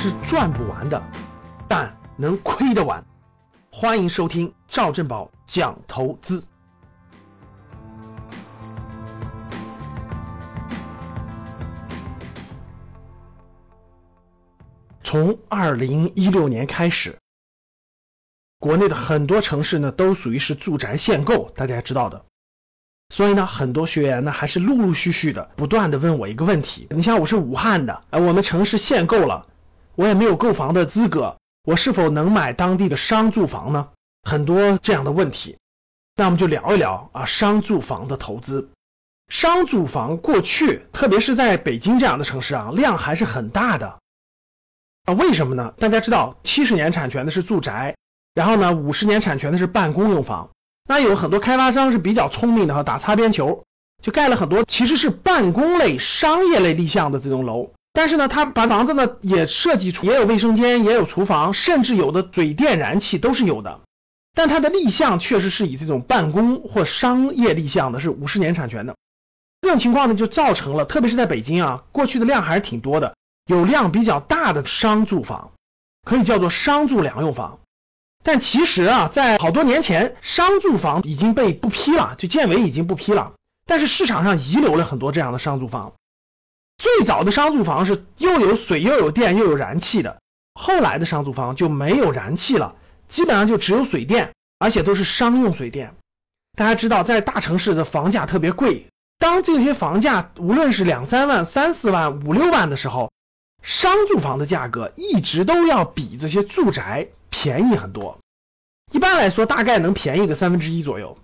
是赚不完的，但能亏得完。欢迎收听赵正宝讲投资。从二零一六年开始，国内的很多城市呢都属于是住宅限购，大家知道的。所以呢，很多学员呢还是陆陆续续的不断的问我一个问题：你像我是武汉的，哎，我们城市限购了，我也没有购房的资格，我是否能买当地的商住房呢？很多这样的问题，那我们就聊一聊啊，商住房的投资。商住房过去，特别是在北京这样的城市啊，量还是很大的啊。为什么呢？大家知道，七十年产权的是住宅，然后呢，五十年产权的是办公用房。那有很多开发商是比较聪明的哈，打擦边球，就盖了很多其实是办公类、商业类立项的这种楼。但是呢，他把房子呢也设计出，也有卫生间，也有厨房，甚至有的水电燃气都是有的。但它的立项确实是以这种办公或商业立项的，是五十年产权的。这种情况呢，就造成了，特别是在北京啊，过去的量还是挺多的，有量比较大的商住房，可以叫做商住两用房。但其实啊，在好多年前，商住房已经被不批了，就建委已经不批了。但是市场上遗留了很多这样的商住房。最早的商住房是又有水又有电又有燃气的，后来的商住房就没有燃气了，基本上就只有水电，而且都是商用水电。大家知道，在大城市的房价特别贵，当这些房价无论是两三万、三四万、五六万的时候，商住房的价格一直都要比这些住宅。便宜很多，一般来说大概能便宜个三分之一左右。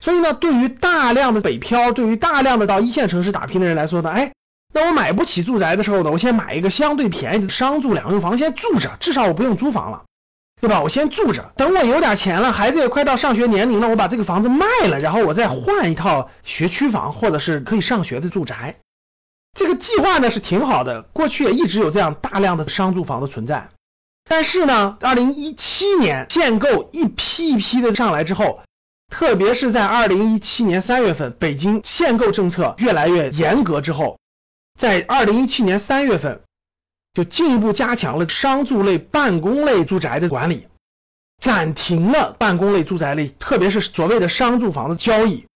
所以呢，对于大量的北漂，对于大量的到一线城市打拼的人来说呢，哎，那我买不起住宅的时候呢，我先买一个相对便宜的商住两用房，先住着，至少我不用租房了，对吧？我先住着，等我有点钱了，孩子也快到上学年龄了，我把这个房子卖了，然后我再换一套学区房或者是可以上学的住宅。这个计划呢是挺好的，过去也一直有这样大量的商住房的存在。但是呢，二零一七年限购一批一批的上来之后，特别是在二零一七年三月份，北京限购政策越来越严格之后，在二零一七年三月份就进一步加强了商住类、办公类住宅的管理，暂停了办公类住宅类，特别是所谓的商住房的交易。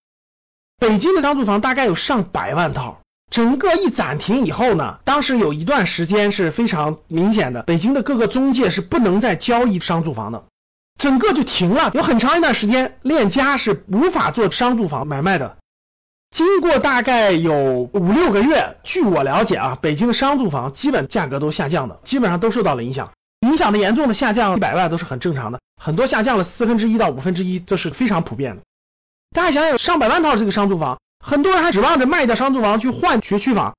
北京的商住房大概有上百万套。整个一暂停以后呢，当时有一段时间是非常明显的，北京的各个中介是不能再交易商住房的，整个就停了。有很长一段时间，链家是无法做商住房买卖的。经过大概有五六个月，据我了解啊，北京的商住房基本价格都下降的，基本上都受到了影响。影响的严重的下降一百万都是很正常的，很多下降了四分之一到五分之一，这是非常普遍的。大家想想，上百万套这个商住房。很多人还指望着卖掉商住房去换学区房，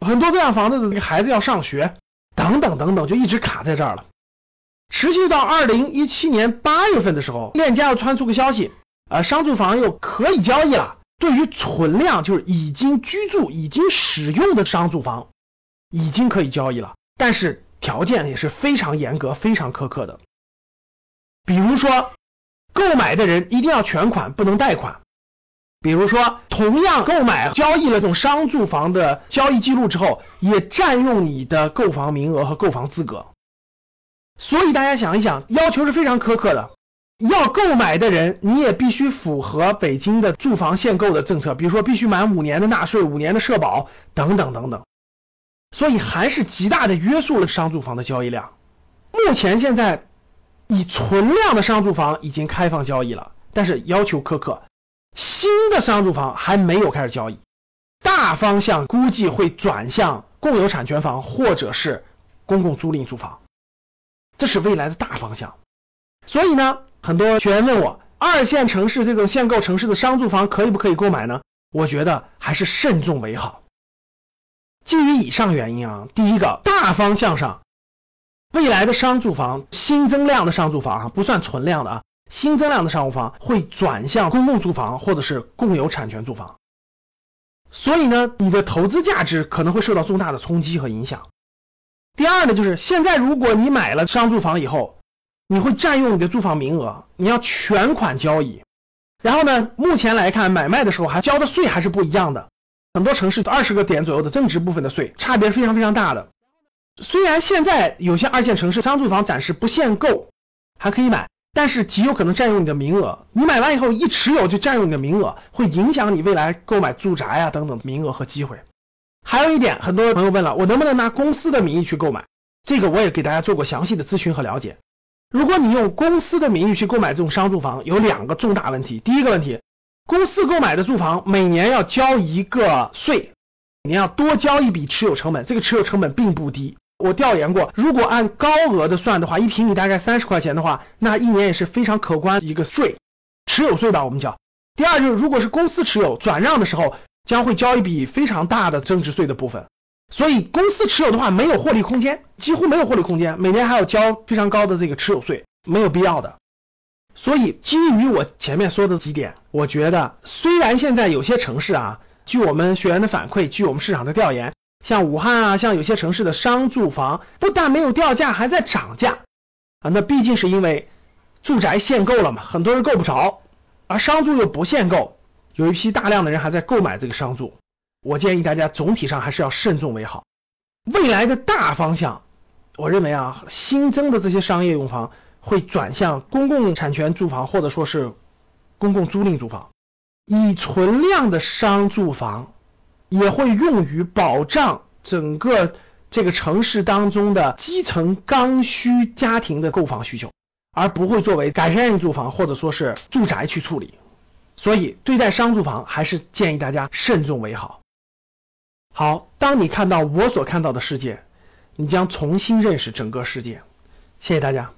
很多这样房子的孩子要上学，等等等等，就一直卡在这儿了。持续到二零一七年八月份的时候，链家又传出个消息，呃，商住房又可以交易了。对于存量，就是已经居住、已经使用的商住房，已经可以交易了，但是条件也是非常严格、非常苛刻的。比如说，购买的人一定要全款，不能贷款。比如说，同样购买交易了这种商住房的交易记录之后，也占用你的购房名额和购房资格。所以大家想一想，要求是非常苛刻的。要购买的人，你也必须符合北京的住房限购的政策，比如说必须满五年的纳税、五年的社保等等等等。所以还是极大的约束了商住房的交易量。目前现在以存量的商住房已经开放交易了，但是要求苛刻。新的商住房还没有开始交易，大方向估计会转向共有产权房或者是公共租赁住房，这是未来的大方向。所以呢，很多学员问我，二线城市这种限购城市的商住房可以不可以购买呢？我觉得还是慎重为好。基于以上原因啊，第一个大方向上，未来的商住房新增量的商住房啊，不算存量的啊。新增量的商务房会转向公共住房或者是共有产权住房，所以呢，你的投资价值可能会受到重大的冲击和影响。第二呢，就是现在如果你买了商住房以后，你会占用你的住房名额，你要全款交易。然后呢，目前来看，买卖的时候还交的税还是不一样的，很多城市二十个点左右的增值部分的税，差别非常非常大的。虽然现在有些二线城市商住房暂时不限购，还可以买，但是极有可能占用你的名额。你买完以后一持有就占用你的名额，会影响你未来购买住宅啊等等名额和机会。还有一点，很多朋友问了，我能不能拿公司的名义去购买？这个我也给大家做过详细的咨询和了解。如果你用公司的名义去购买这种商住房，有两个重大问题。第一个问题，公司购买的住房每年要交一个税，你要多交一笔持有成本，这个持有成本并不低。我调研过，如果按高额的算的话，一平米大概三十块钱的话，那一年也是非常可观一个税，持有税吧，我们叫。第二就是，如果是公司持有转让的时候，将会交一笔非常大的增值税的部分。所以公司持有的话，没有获利空间，几乎没有获利空间，每年还要交非常高的这个持有税，没有必要的。所以基于我前面说的几点，我觉得虽然现在有些城市啊，据我们学员的反馈，据我们市场的调研。像武汉啊，像有些城市的商住房不但没有掉价，还在涨价啊。那毕竟是因为住宅限购了嘛，很多人够不着，而商住又不限购，有一批大量的人还在购买这个商住。我建议大家总体上还是要慎重为好。未来的大方向，我认为啊，新增的这些商业用房会转向公共产权住房，或者说是公共租赁住房，已存量的商住房。也会用于保障整个这个城市当中的基层刚需家庭的购房需求，而不会作为改善性住房或者说是住宅去处理。所以对待商住房还是建议大家慎重为好。好，当你看到我所看到的世界，你将重新认识整个世界。谢谢大家。